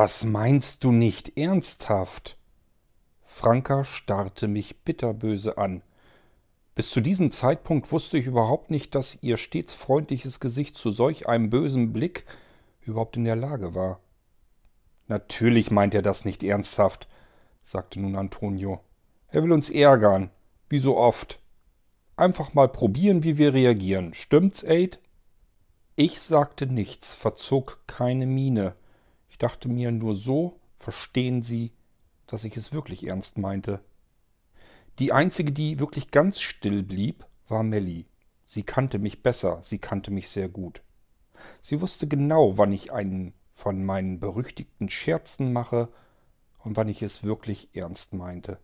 Das meinst du nicht ernsthaft? Franka starrte mich bitterböse an. Bis zu diesem Zeitpunkt wusste ich überhaupt nicht, dass ihr stets freundliches Gesicht zu solch einem bösen Blick überhaupt in der Lage war. Natürlich meint er das nicht ernsthaft, sagte nun Antonio. Er will uns ärgern, wie so oft. Einfach mal probieren, wie wir reagieren. Stimmt's, Aid? Ich sagte nichts, verzog keine Miene. Ich dachte mir nur so, verstehen Sie, dass ich es wirklich ernst meinte. Die einzige, die wirklich ganz still blieb, war Melly. Sie kannte mich besser, sie kannte mich sehr gut. Sie wusste genau, wann ich einen von meinen berüchtigten Scherzen mache und wann ich es wirklich ernst meinte.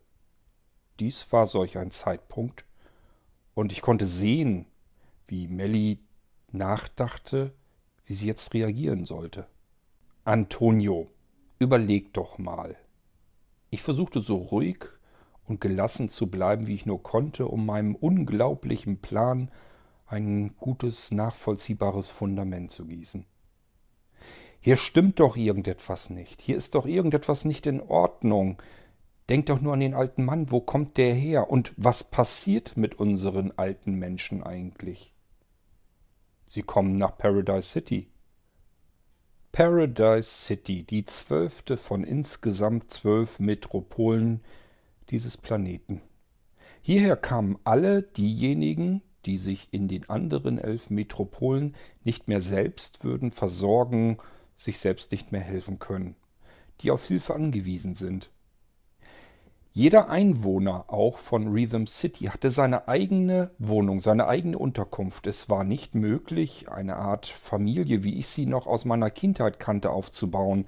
Dies war solch ein Zeitpunkt, und ich konnte sehen, wie Melly nachdachte, wie sie jetzt reagieren sollte. Antonio, überleg doch mal. Ich versuchte so ruhig und gelassen zu bleiben, wie ich nur konnte, um meinem unglaublichen Plan ein gutes, nachvollziehbares Fundament zu gießen. Hier stimmt doch irgendetwas nicht. Hier ist doch irgendetwas nicht in Ordnung. Denk doch nur an den alten Mann. Wo kommt der her? Und was passiert mit unseren alten Menschen eigentlich? Sie kommen nach Paradise City. Paradise City, die zwölfte von insgesamt zwölf Metropolen dieses Planeten. Hierher kamen alle diejenigen, die sich in den anderen elf Metropolen nicht mehr selbst würden versorgen, sich selbst nicht mehr helfen können, die auf Hilfe angewiesen sind. Jeder Einwohner auch von Rhythm City hatte seine eigene Wohnung, seine eigene Unterkunft. Es war nicht möglich, eine Art Familie, wie ich sie noch aus meiner Kindheit kannte, aufzubauen.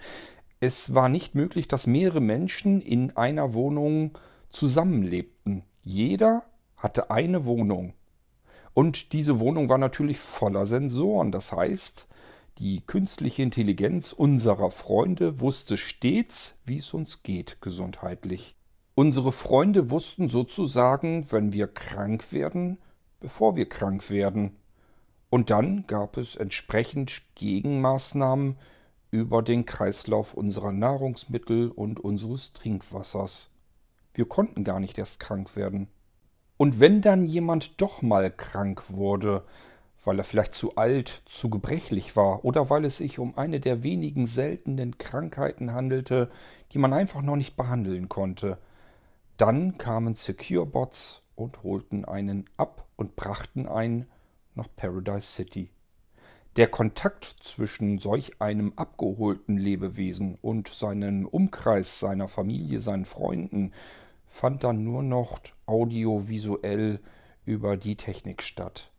Es war nicht möglich, dass mehrere Menschen in einer Wohnung zusammenlebten. Jeder hatte eine Wohnung. Und diese Wohnung war natürlich voller Sensoren. Das heißt, die künstliche Intelligenz unserer Freunde wusste stets, wie es uns geht gesundheitlich. Unsere Freunde wussten sozusagen, wenn wir krank werden, bevor wir krank werden. Und dann gab es entsprechend Gegenmaßnahmen über den Kreislauf unserer Nahrungsmittel und unseres Trinkwassers. Wir konnten gar nicht erst krank werden. Und wenn dann jemand doch mal krank wurde, weil er vielleicht zu alt, zu gebrechlich war oder weil es sich um eine der wenigen seltenen Krankheiten handelte, die man einfach noch nicht behandeln konnte, dann kamen Secure-Bots und holten einen ab und brachten einen nach Paradise City. Der Kontakt zwischen solch einem abgeholten Lebewesen und seinem Umkreis, seiner Familie, seinen Freunden, fand dann nur noch audiovisuell über die Technik statt.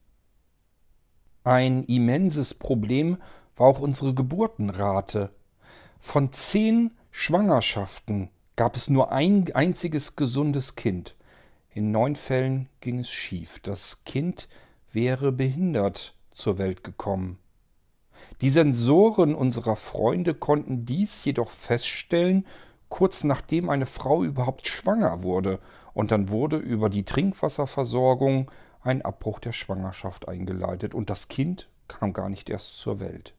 Ein immenses Problem war auch unsere Geburtenrate. Von zehn Schwangerschaften gab es nur ein einziges gesundes Kind. In neun Fällen ging es schief. Das Kind wäre behindert zur Welt gekommen. Die Sensoren unserer Freunde konnten dies jedoch feststellen kurz nachdem eine Frau überhaupt schwanger wurde, und dann wurde über die Trinkwasserversorgung ein Abbruch der Schwangerschaft eingeleitet und das Kind kam gar nicht erst zur Welt.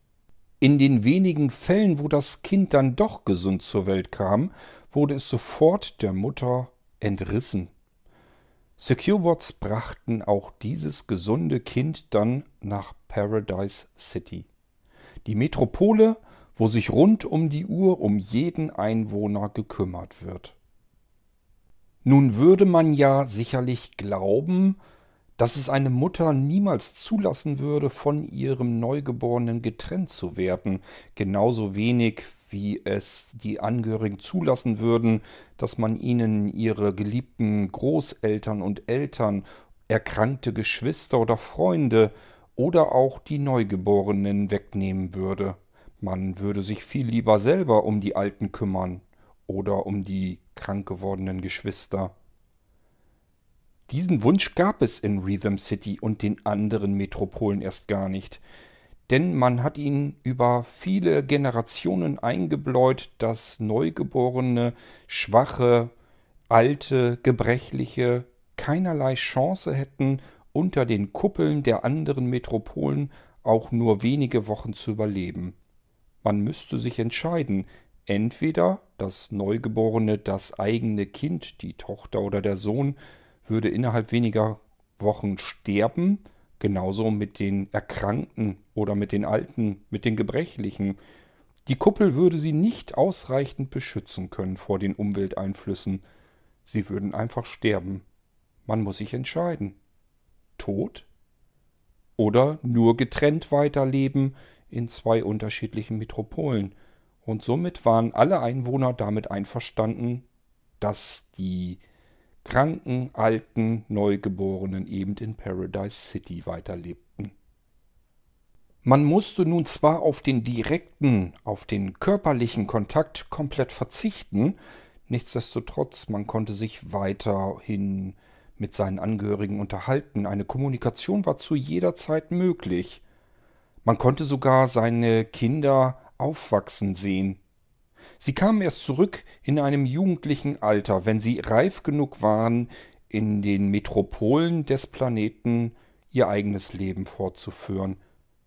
In den wenigen Fällen, wo das Kind dann doch gesund zur Welt kam, wurde es sofort der Mutter entrissen. SecureBots brachten auch dieses gesunde Kind dann nach Paradise City. Die Metropole wo sich rund um die Uhr um jeden Einwohner gekümmert wird. Nun würde man ja sicherlich glauben, dass es eine Mutter niemals zulassen würde, von ihrem Neugeborenen getrennt zu werden, genauso wenig wie es die Angehörigen zulassen würden, dass man ihnen ihre geliebten Großeltern und Eltern, erkrankte Geschwister oder Freunde oder auch die Neugeborenen wegnehmen würde. Man würde sich viel lieber selber um die Alten kümmern oder um die krank gewordenen Geschwister. Diesen Wunsch gab es in Rhythm City und den anderen Metropolen erst gar nicht, denn man hat ihn über viele Generationen eingebläut, dass Neugeborene, schwache, alte, gebrechliche keinerlei Chance hätten, unter den Kuppeln der anderen Metropolen auch nur wenige Wochen zu überleben. Man müsste sich entscheiden, Entweder das Neugeborene, das eigene Kind, die Tochter oder der Sohn, würde innerhalb weniger Wochen sterben, genauso mit den Erkrankten oder mit den Alten, mit den Gebrechlichen. Die Kuppel würde sie nicht ausreichend beschützen können vor den Umwelteinflüssen. Sie würden einfach sterben. Man muss sich entscheiden. Tod? Oder nur getrennt weiterleben in zwei unterschiedlichen Metropolen. Und somit waren alle Einwohner damit einverstanden, dass die kranken, alten, Neugeborenen eben in Paradise City weiterlebten. Man musste nun zwar auf den direkten, auf den körperlichen Kontakt komplett verzichten, nichtsdestotrotz, man konnte sich weiterhin mit seinen Angehörigen unterhalten. Eine Kommunikation war zu jeder Zeit möglich. Man konnte sogar seine Kinder aufwachsen sehen. Sie kamen erst zurück in einem jugendlichen Alter, wenn sie reif genug waren, in den Metropolen des Planeten ihr eigenes Leben fortzuführen.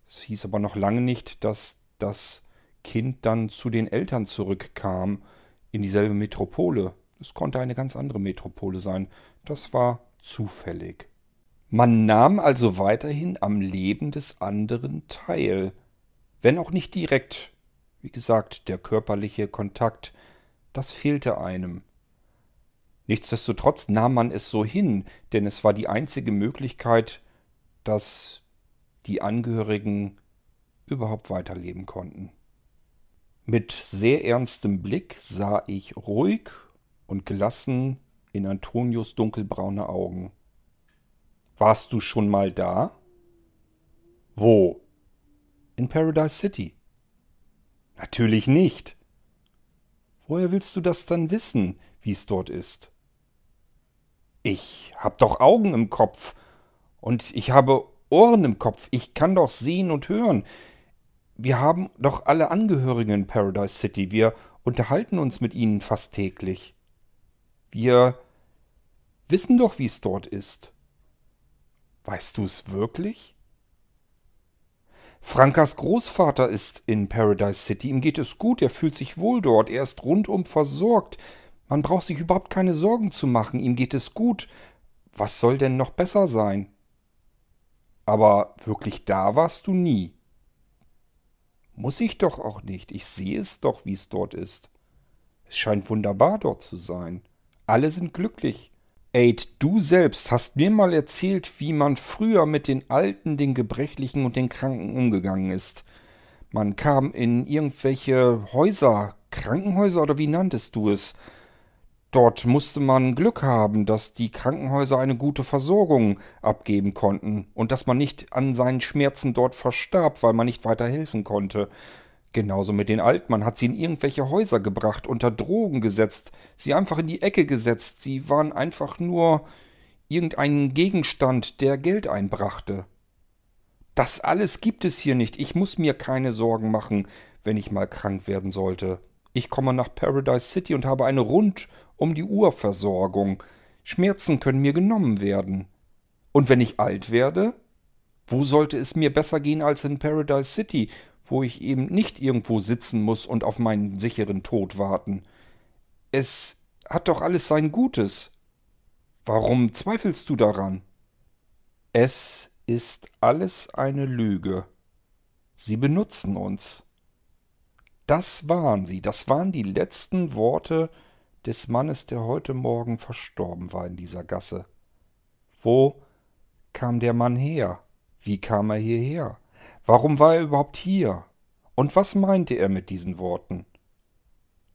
Es hieß aber noch lange nicht, dass das Kind dann zu den Eltern zurückkam, in dieselbe Metropole. Es konnte eine ganz andere Metropole sein. Das war zufällig. Man nahm also weiterhin am Leben des anderen teil, wenn auch nicht direkt. Wie gesagt, der körperliche Kontakt, das fehlte einem. Nichtsdestotrotz nahm man es so hin, denn es war die einzige Möglichkeit, dass die Angehörigen überhaupt weiterleben konnten. Mit sehr ernstem Blick sah ich ruhig und gelassen in Antonios dunkelbraune Augen. Warst du schon mal da? Wo? In Paradise City. Natürlich nicht. Woher willst du das dann wissen, wie es dort ist? Ich hab doch Augen im Kopf und ich habe Ohren im Kopf. Ich kann doch sehen und hören. Wir haben doch alle Angehörigen in Paradise City. Wir unterhalten uns mit ihnen fast täglich. Wir wissen doch, wie es dort ist. Weißt du es wirklich? Frankas Großvater ist in Paradise City. Ihm geht es gut, er fühlt sich wohl dort, er ist rundum versorgt. Man braucht sich überhaupt keine Sorgen zu machen, ihm geht es gut. Was soll denn noch besser sein? Aber wirklich da warst du nie. Muss ich doch auch nicht. Ich sehe es doch, wie es dort ist. Es scheint wunderbar dort zu sein. Alle sind glücklich. Aid, du selbst hast mir mal erzählt, wie man früher mit den Alten, den Gebrechlichen und den Kranken umgegangen ist. Man kam in irgendwelche Häuser, Krankenhäuser oder wie nanntest du es? Dort musste man Glück haben, dass die Krankenhäuser eine gute Versorgung abgeben konnten und dass man nicht an seinen Schmerzen dort verstarb, weil man nicht weiter helfen konnte. Genauso mit den Alten. Man hat sie in irgendwelche Häuser gebracht, unter Drogen gesetzt, sie einfach in die Ecke gesetzt. Sie waren einfach nur irgendein Gegenstand, der Geld einbrachte. Das alles gibt es hier nicht. Ich muss mir keine Sorgen machen, wenn ich mal krank werden sollte. Ich komme nach Paradise City und habe eine rund um die Uhr Versorgung. Schmerzen können mir genommen werden. Und wenn ich alt werde, wo sollte es mir besser gehen als in Paradise City, wo ich eben nicht irgendwo sitzen muss und auf meinen sicheren Tod warten. Es hat doch alles sein Gutes. Warum zweifelst du daran? Es ist alles eine Lüge. Sie benutzen uns. Das waren sie, das waren die letzten Worte des Mannes, der heute Morgen verstorben war in dieser Gasse. Wo kam der Mann her? Wie kam er hierher? Warum war er überhaupt hier? Und was meinte er mit diesen Worten?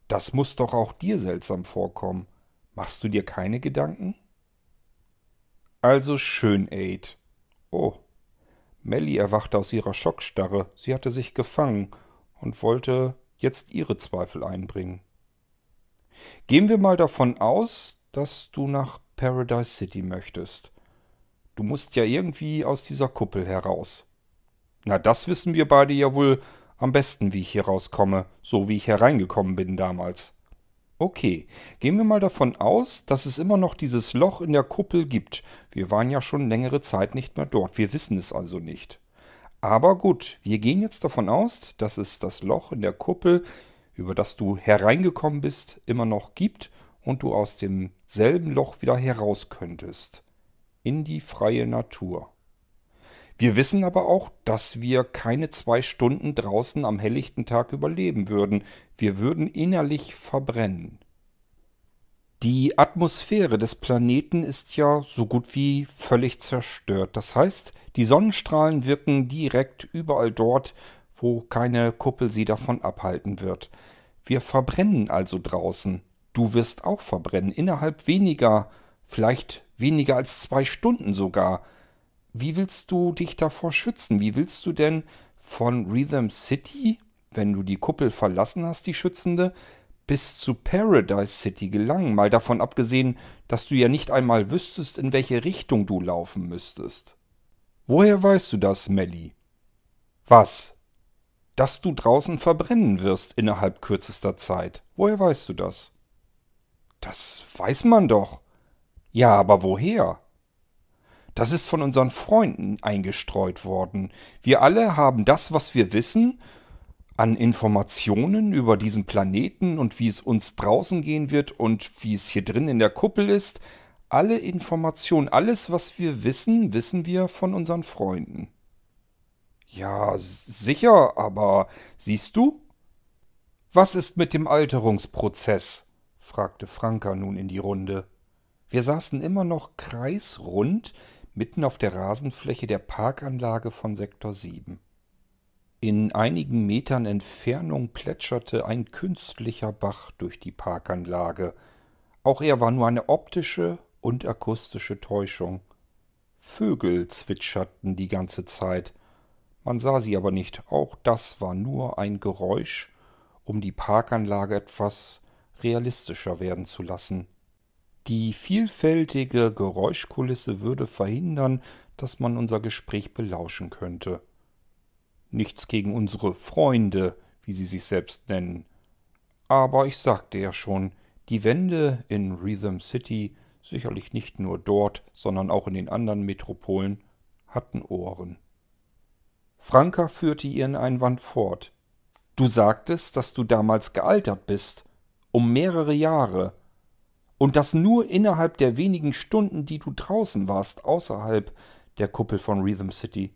Das muss doch auch dir seltsam vorkommen. Machst du dir keine Gedanken? Also schön, Aid. Oh. Melly erwachte aus ihrer Schockstarre. Sie hatte sich gefangen und wollte jetzt ihre Zweifel einbringen. Gehen wir mal davon aus, dass du nach Paradise City möchtest. Du musst ja irgendwie aus dieser Kuppel heraus. Na, das wissen wir beide ja wohl am besten, wie ich hier rauskomme, so wie ich hereingekommen bin damals. Okay, gehen wir mal davon aus, dass es immer noch dieses Loch in der Kuppel gibt. Wir waren ja schon längere Zeit nicht mehr dort, wir wissen es also nicht. Aber gut, wir gehen jetzt davon aus, dass es das Loch in der Kuppel über das du hereingekommen bist, immer noch gibt und du aus demselben Loch wieder heraus könntest. In die freie Natur. Wir wissen aber auch, dass wir keine zwei Stunden draußen am helllichten Tag überleben würden. Wir würden innerlich verbrennen. Die Atmosphäre des Planeten ist ja so gut wie völlig zerstört. Das heißt, die Sonnenstrahlen wirken direkt überall dort, wo keine Kuppel sie davon abhalten wird. Wir verbrennen also draußen. Du wirst auch verbrennen, innerhalb weniger, vielleicht weniger als zwei Stunden sogar. Wie willst du dich davor schützen? Wie willst du denn von Rhythm City, wenn du die Kuppel verlassen hast, die schützende, bis zu Paradise City gelangen, mal davon abgesehen, dass du ja nicht einmal wüsstest, in welche Richtung du laufen müsstest. Woher weißt du das, Melly? Was? Dass du draußen verbrennen wirst innerhalb kürzester Zeit. Woher weißt du das? Das weiß man doch. Ja, aber woher? Das ist von unseren Freunden eingestreut worden. Wir alle haben das, was wir wissen, an Informationen über diesen Planeten und wie es uns draußen gehen wird und wie es hier drin in der Kuppel ist. Alle Informationen, alles, was wir wissen, wissen wir von unseren Freunden. Ja, sicher, aber siehst du? Was ist mit dem Alterungsprozess? fragte Franka nun in die Runde. Wir saßen immer noch kreisrund mitten auf der Rasenfläche der Parkanlage von Sektor 7. In einigen Metern Entfernung plätscherte ein künstlicher Bach durch die Parkanlage. Auch er war nur eine optische und akustische Täuschung. Vögel zwitscherten die ganze Zeit. Man sah sie aber nicht. Auch das war nur ein Geräusch, um die Parkanlage etwas realistischer werden zu lassen. Die vielfältige Geräuschkulisse würde verhindern, dass man unser Gespräch belauschen könnte. Nichts gegen unsere Freunde, wie sie sich selbst nennen. Aber ich sagte ja schon, die Wände in Rhythm City, sicherlich nicht nur dort, sondern auch in den anderen Metropolen, hatten Ohren. Franka führte ihren Einwand fort. Du sagtest, dass du damals gealtert bist, um mehrere Jahre, und das nur innerhalb der wenigen Stunden, die du draußen warst, außerhalb der Kuppel von Rhythm City.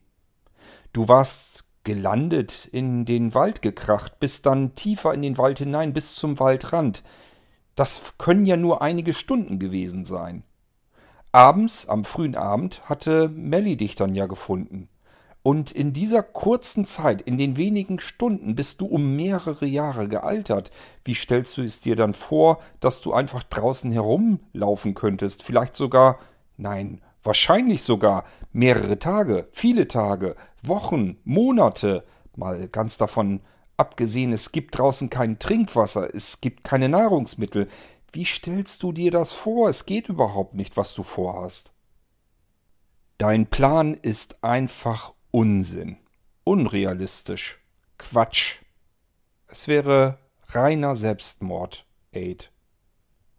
Du warst gelandet, in den Wald gekracht, bis dann tiefer in den Wald hinein, bis zum Waldrand. Das können ja nur einige Stunden gewesen sein. Abends, am frühen Abend, hatte Melly dich dann ja gefunden. Und in dieser kurzen Zeit, in den wenigen Stunden, bist du um mehrere Jahre gealtert. Wie stellst du es dir dann vor, dass du einfach draußen herumlaufen könntest? Vielleicht sogar, nein, Wahrscheinlich sogar mehrere Tage, viele Tage, Wochen, Monate. Mal ganz davon abgesehen, es gibt draußen kein Trinkwasser, es gibt keine Nahrungsmittel. Wie stellst du dir das vor? Es geht überhaupt nicht, was du vorhast. Dein Plan ist einfach Unsinn, unrealistisch, Quatsch. Es wäre reiner Selbstmord, Aid,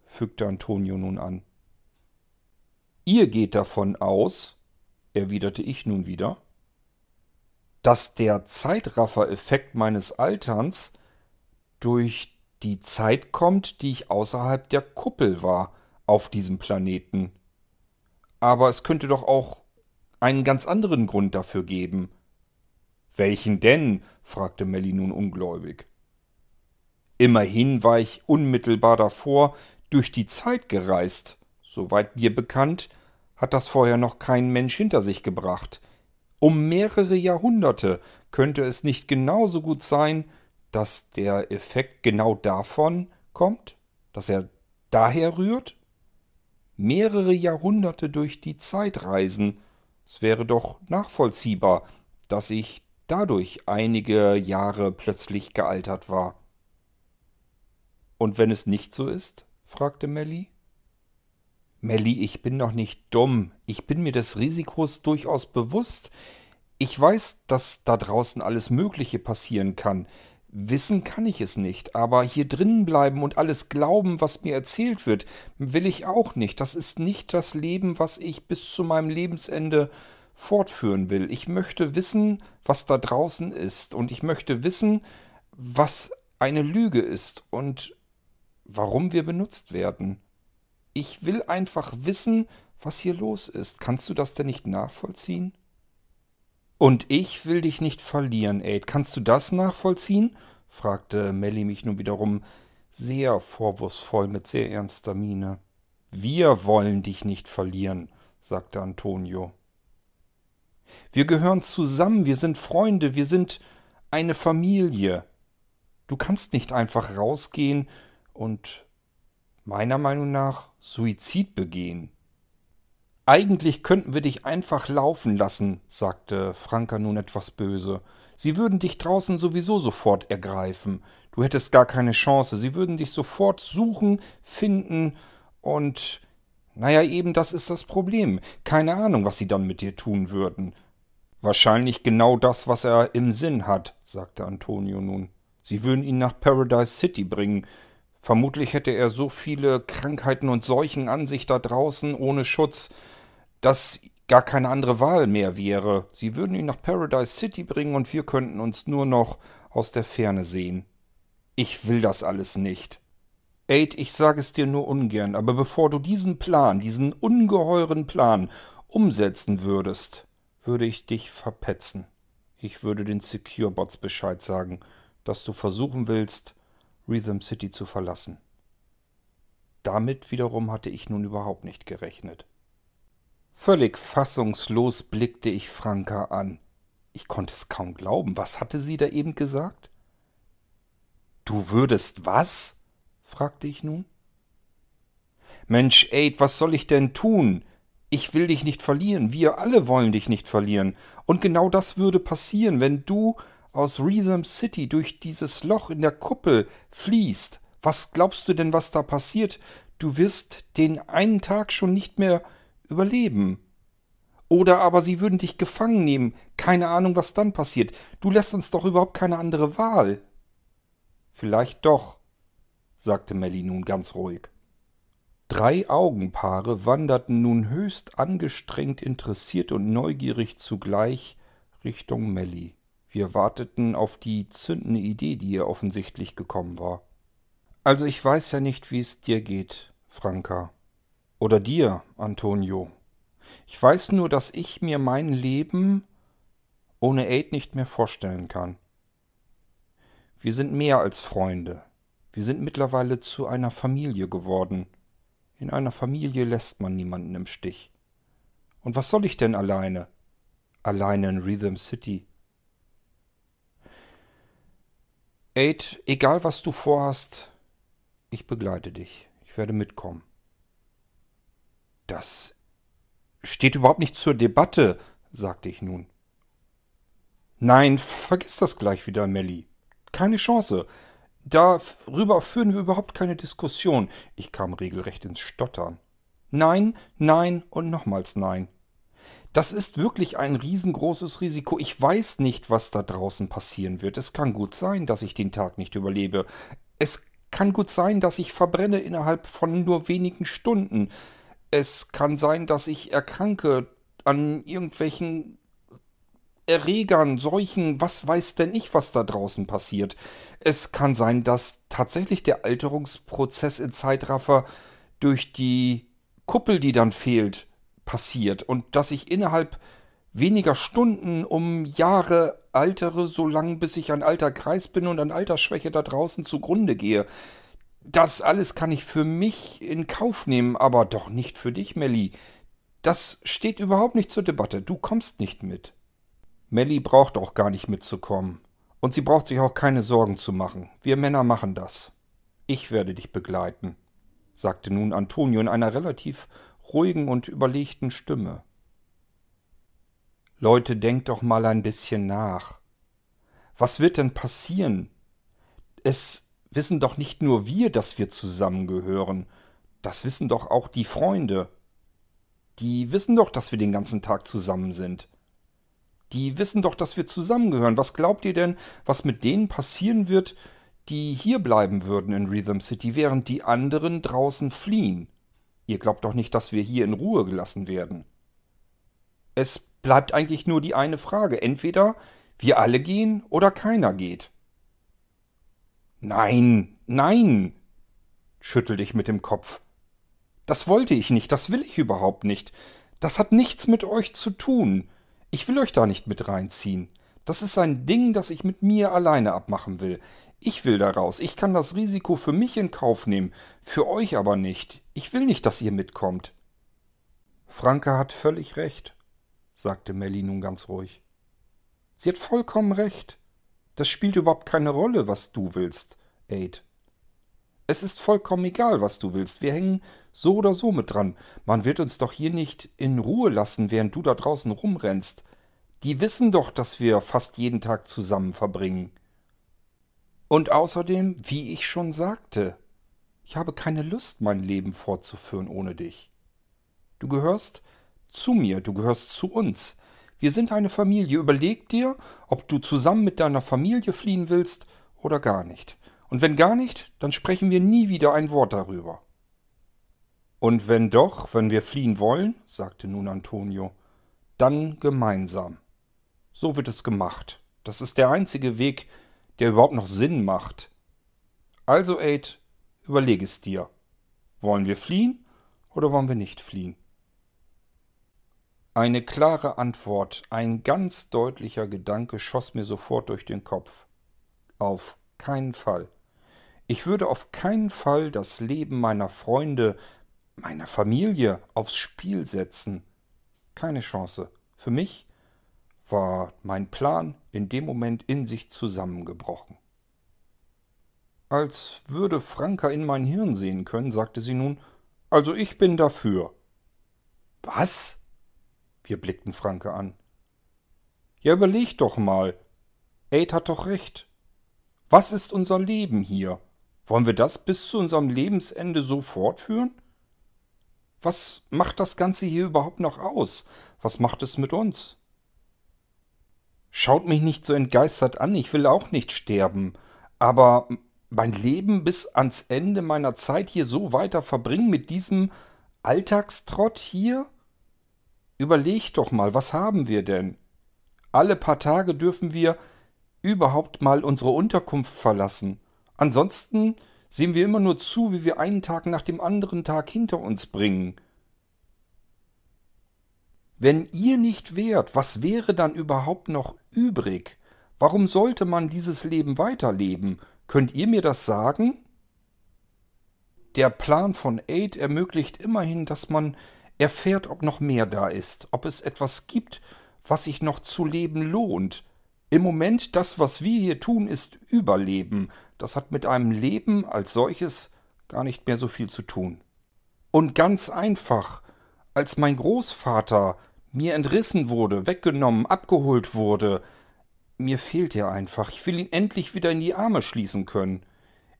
fügte Antonio nun an. Ihr geht davon aus, erwiderte ich nun wieder, dass der Zeitraffer-Effekt meines Alterns durch die Zeit kommt, die ich außerhalb der Kuppel war auf diesem Planeten. Aber es könnte doch auch einen ganz anderen Grund dafür geben. Welchen denn? fragte Melly nun ungläubig. Immerhin war ich unmittelbar davor durch die Zeit gereist, Soweit mir bekannt, hat das vorher noch kein Mensch hinter sich gebracht. Um mehrere Jahrhunderte könnte es nicht genauso gut sein, dass der Effekt genau davon kommt, dass er daher rührt? Mehrere Jahrhunderte durch die Zeit reisen, es wäre doch nachvollziehbar, dass ich dadurch einige Jahre plötzlich gealtert war. Und wenn es nicht so ist? fragte Melly. Melly, ich bin doch nicht dumm. Ich bin mir des Risikos durchaus bewusst. Ich weiß, dass da draußen alles Mögliche passieren kann. Wissen kann ich es nicht, aber hier drinnen bleiben und alles glauben, was mir erzählt wird, will ich auch nicht. Das ist nicht das Leben, was ich bis zu meinem Lebensende fortführen will. Ich möchte wissen, was da draußen ist, und ich möchte wissen, was eine Lüge ist und warum wir benutzt werden. Ich will einfach wissen, was hier los ist. Kannst du das denn nicht nachvollziehen? Und ich will dich nicht verlieren, Aid. Kannst du das nachvollziehen? fragte Melly mich nun wiederum sehr vorwurfsvoll mit sehr ernster Miene. Wir wollen dich nicht verlieren, sagte Antonio. Wir gehören zusammen, wir sind Freunde, wir sind eine Familie. Du kannst nicht einfach rausgehen und meiner Meinung nach Suizid begehen. Eigentlich könnten wir dich einfach laufen lassen, sagte Franka nun etwas böse. Sie würden dich draußen sowieso sofort ergreifen. Du hättest gar keine Chance. Sie würden dich sofort suchen, finden und. Naja, eben das ist das Problem. Keine Ahnung, was sie dann mit dir tun würden. Wahrscheinlich genau das, was er im Sinn hat, sagte Antonio nun. Sie würden ihn nach Paradise City bringen. Vermutlich hätte er so viele Krankheiten und Seuchen an sich da draußen ohne Schutz, dass gar keine andere Wahl mehr wäre. Sie würden ihn nach Paradise City bringen und wir könnten uns nur noch aus der Ferne sehen. Ich will das alles nicht. Aid, ich sage es dir nur ungern, aber bevor du diesen Plan, diesen ungeheuren Plan umsetzen würdest, würde ich dich verpetzen. Ich würde den Securebots Bescheid sagen, dass du versuchen willst, Rhythm City zu verlassen. Damit wiederum hatte ich nun überhaupt nicht gerechnet. Völlig fassungslos blickte ich Franka an. Ich konnte es kaum glauben. Was hatte sie da eben gesagt? Du würdest was? fragte ich nun. Mensch, Aid, was soll ich denn tun? Ich will dich nicht verlieren, wir alle wollen dich nicht verlieren. Und genau das würde passieren, wenn du aus Rhythm City durch dieses Loch in der Kuppel fließt. Was glaubst du denn, was da passiert? Du wirst den einen Tag schon nicht mehr überleben. Oder aber sie würden dich gefangen nehmen. Keine Ahnung, was dann passiert. Du lässt uns doch überhaupt keine andere Wahl. Vielleicht doch, sagte Melly nun ganz ruhig. Drei Augenpaare wanderten nun höchst angestrengt interessiert und neugierig zugleich Richtung Melly. Wir warteten auf die zündende Idee, die ihr offensichtlich gekommen war. Also ich weiß ja nicht, wie es dir geht, Franka. Oder dir, Antonio. Ich weiß nur, dass ich mir mein Leben ohne Aid nicht mehr vorstellen kann. Wir sind mehr als Freunde. Wir sind mittlerweile zu einer Familie geworden. In einer Familie lässt man niemanden im Stich. Und was soll ich denn alleine? Alleine in Rhythm City. Aid, egal was du vorhast, ich begleite dich. Ich werde mitkommen. Das steht überhaupt nicht zur Debatte, sagte ich nun. Nein, vergiss das gleich wieder, Melly. Keine Chance. Darüber führen wir überhaupt keine Diskussion. Ich kam regelrecht ins Stottern. Nein, nein und nochmals nein. Das ist wirklich ein riesengroßes Risiko. Ich weiß nicht, was da draußen passieren wird. Es kann gut sein, dass ich den Tag nicht überlebe. Es kann gut sein, dass ich verbrenne innerhalb von nur wenigen Stunden. Es kann sein, dass ich erkranke an irgendwelchen Erregern, Seuchen, was weiß denn ich, was da draußen passiert. Es kann sein, dass tatsächlich der Alterungsprozess in Zeitraffer durch die Kuppel, die dann fehlt, passiert und dass ich innerhalb weniger Stunden um Jahre altere, so lange bis ich ein alter Kreis bin und an Altersschwäche da draußen zugrunde gehe. Das alles kann ich für mich in Kauf nehmen, aber doch nicht für dich, Melly. Das steht überhaupt nicht zur Debatte. Du kommst nicht mit. Melly braucht auch gar nicht mitzukommen. Und sie braucht sich auch keine Sorgen zu machen. Wir Männer machen das. Ich werde dich begleiten, sagte nun Antonio in einer relativ ruhigen und überlegten Stimme. Leute, denkt doch mal ein bisschen nach. Was wird denn passieren? Es wissen doch nicht nur wir, dass wir zusammengehören. Das wissen doch auch die Freunde. Die wissen doch, dass wir den ganzen Tag zusammen sind. Die wissen doch, dass wir zusammengehören. Was glaubt ihr denn, was mit denen passieren wird, die hier bleiben würden in Rhythm City, während die anderen draußen fliehen? Ihr glaubt doch nicht, dass wir hier in Ruhe gelassen werden. Es bleibt eigentlich nur die eine Frage. Entweder wir alle gehen oder keiner geht. Nein, nein, schüttelte ich mit dem Kopf. Das wollte ich nicht, das will ich überhaupt nicht. Das hat nichts mit euch zu tun. Ich will euch da nicht mit reinziehen. Das ist ein Ding, das ich mit mir alleine abmachen will. Ich will da raus. Ich kann das Risiko für mich in Kauf nehmen, für euch aber nicht. Ich will nicht, dass ihr mitkommt. Franke hat völlig recht, sagte Melly nun ganz ruhig. Sie hat vollkommen recht. Das spielt überhaupt keine Rolle, was du willst, Aid. Es ist vollkommen egal, was du willst. Wir hängen so oder so mit dran. Man wird uns doch hier nicht in Ruhe lassen, während du da draußen rumrennst. Die wissen doch, dass wir fast jeden Tag zusammen verbringen. Und außerdem, wie ich schon sagte, ich habe keine Lust, mein Leben fortzuführen ohne dich. Du gehörst zu mir, du gehörst zu uns. Wir sind eine Familie. Überleg dir, ob du zusammen mit deiner Familie fliehen willst oder gar nicht. Und wenn gar nicht, dann sprechen wir nie wieder ein Wort darüber. Und wenn doch, wenn wir fliehen wollen, sagte nun Antonio, dann gemeinsam. So wird es gemacht. Das ist der einzige Weg, der überhaupt noch Sinn macht. Also, Aid, überleg es dir. Wollen wir fliehen oder wollen wir nicht fliehen? Eine klare Antwort, ein ganz deutlicher Gedanke schoss mir sofort durch den Kopf. Auf keinen Fall. Ich würde auf keinen Fall das Leben meiner Freunde, meiner Familie aufs Spiel setzen. Keine Chance. Für mich war mein Plan in dem Moment in sich zusammengebrochen. Als würde Franka in mein Hirn sehen können, sagte sie nun, also ich bin dafür. Was? Wir blickten Franke an. Ja, überleg doch mal. Aid hat doch recht. Was ist unser Leben hier? Wollen wir das bis zu unserem Lebensende so fortführen? Was macht das Ganze hier überhaupt noch aus? Was macht es mit uns? Schaut mich nicht so entgeistert an, ich will auch nicht sterben, aber mein Leben bis ans Ende meiner Zeit hier so weiter verbringen mit diesem Alltagstrott hier? Überleg doch mal, was haben wir denn? Alle paar Tage dürfen wir überhaupt mal unsere Unterkunft verlassen. Ansonsten sehen wir immer nur zu, wie wir einen Tag nach dem anderen Tag hinter uns bringen. Wenn ihr nicht wärt, was wäre dann überhaupt noch übrig? Warum sollte man dieses Leben weiterleben? Könnt ihr mir das sagen? Der Plan von Aid ermöglicht immerhin, dass man erfährt, ob noch mehr da ist, ob es etwas gibt, was sich noch zu leben lohnt, im Moment, das, was wir hier tun, ist Überleben. Das hat mit einem Leben als solches gar nicht mehr so viel zu tun. Und ganz einfach, als mein Großvater mir entrissen wurde, weggenommen, abgeholt wurde, mir fehlt er einfach. Ich will ihn endlich wieder in die Arme schließen können.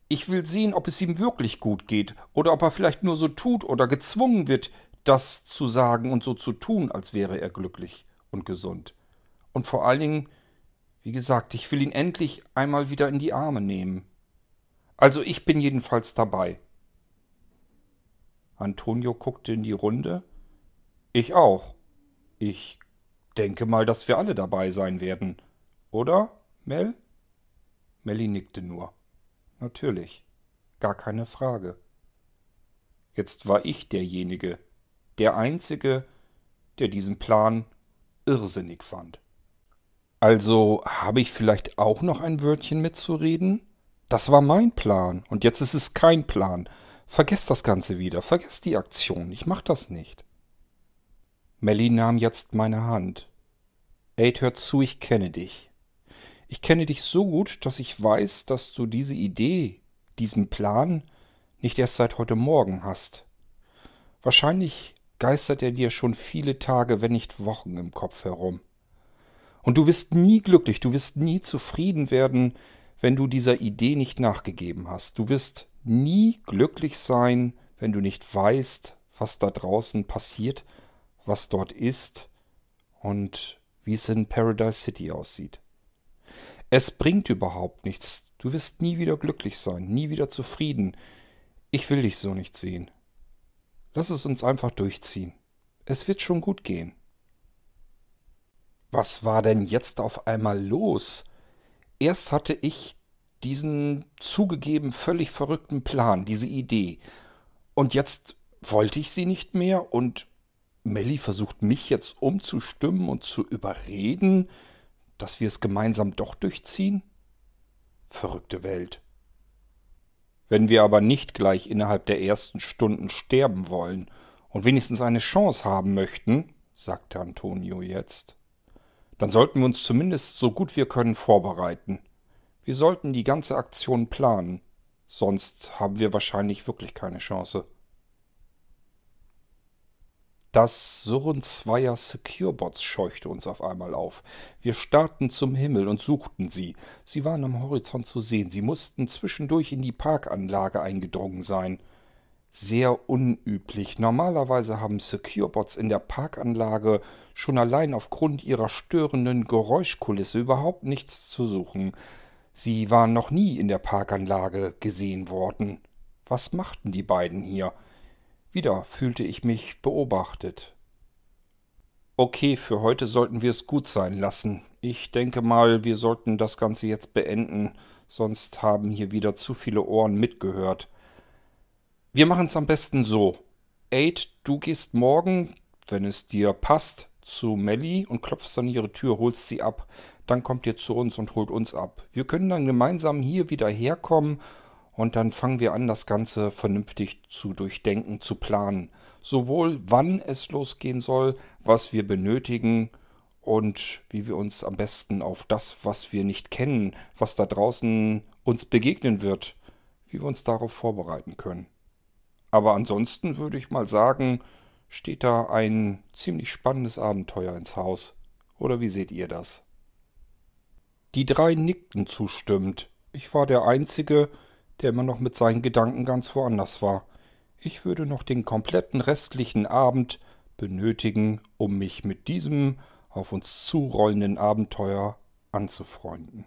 Ich will sehen, ob es ihm wirklich gut geht oder ob er vielleicht nur so tut oder gezwungen wird, das zu sagen und so zu tun, als wäre er glücklich und gesund. Und vor allen Dingen wie gesagt, ich will ihn endlich einmal wieder in die Arme nehmen. Also ich bin jedenfalls dabei. Antonio guckte in die Runde. Ich auch. Ich denke mal, dass wir alle dabei sein werden. Oder, Mel? Melly nickte nur. Natürlich. Gar keine Frage. Jetzt war ich derjenige, der Einzige, der diesen Plan irrsinnig fand. Also habe ich vielleicht auch noch ein Wörtchen mitzureden? Das war mein Plan und jetzt ist es kein Plan. Vergesst das Ganze wieder, vergesst die Aktion, ich mach das nicht. Melly nahm jetzt meine Hand. Aid, hör zu, ich kenne dich. Ich kenne dich so gut, dass ich weiß, dass du diese Idee, diesen Plan nicht erst seit heute Morgen hast. Wahrscheinlich geistert er dir schon viele Tage, wenn nicht Wochen im Kopf herum. Und du wirst nie glücklich, du wirst nie zufrieden werden, wenn du dieser Idee nicht nachgegeben hast. Du wirst nie glücklich sein, wenn du nicht weißt, was da draußen passiert, was dort ist und wie es in Paradise City aussieht. Es bringt überhaupt nichts. Du wirst nie wieder glücklich sein, nie wieder zufrieden. Ich will dich so nicht sehen. Lass es uns einfach durchziehen. Es wird schon gut gehen. Was war denn jetzt auf einmal los? Erst hatte ich diesen zugegeben völlig verrückten Plan, diese Idee. Und jetzt wollte ich sie nicht mehr und Melly versucht mich jetzt umzustimmen und zu überreden, dass wir es gemeinsam doch durchziehen? Verrückte Welt. Wenn wir aber nicht gleich innerhalb der ersten Stunden sterben wollen und wenigstens eine Chance haben möchten, sagte Antonio jetzt, dann sollten wir uns zumindest so gut wir können vorbereiten. Wir sollten die ganze Aktion planen, sonst haben wir wahrscheinlich wirklich keine Chance. Das Surren zweier Securebots scheuchte uns auf einmal auf. Wir starrten zum Himmel und suchten sie. Sie waren am Horizont zu sehen. Sie mussten zwischendurch in die Parkanlage eingedrungen sein. Sehr unüblich. Normalerweise haben Securebots in der Parkanlage schon allein aufgrund ihrer störenden Geräuschkulisse überhaupt nichts zu suchen. Sie waren noch nie in der Parkanlage gesehen worden. Was machten die beiden hier? Wieder fühlte ich mich beobachtet. Okay, für heute sollten wir es gut sein lassen. Ich denke mal, wir sollten das Ganze jetzt beenden, sonst haben hier wieder zu viele Ohren mitgehört. Wir machen es am besten so. Aid, du gehst morgen, wenn es dir passt, zu Melly und klopfst an ihre Tür, holst sie ab. Dann kommt ihr zu uns und holt uns ab. Wir können dann gemeinsam hier wieder herkommen und dann fangen wir an, das Ganze vernünftig zu durchdenken, zu planen. Sowohl wann es losgehen soll, was wir benötigen und wie wir uns am besten auf das, was wir nicht kennen, was da draußen uns begegnen wird, wie wir uns darauf vorbereiten können. Aber ansonsten würde ich mal sagen, steht da ein ziemlich spannendes Abenteuer ins Haus. Oder wie seht ihr das? Die drei nickten zustimmend. Ich war der Einzige, der immer noch mit seinen Gedanken ganz woanders war. Ich würde noch den kompletten restlichen Abend benötigen, um mich mit diesem auf uns zurollenden Abenteuer anzufreunden.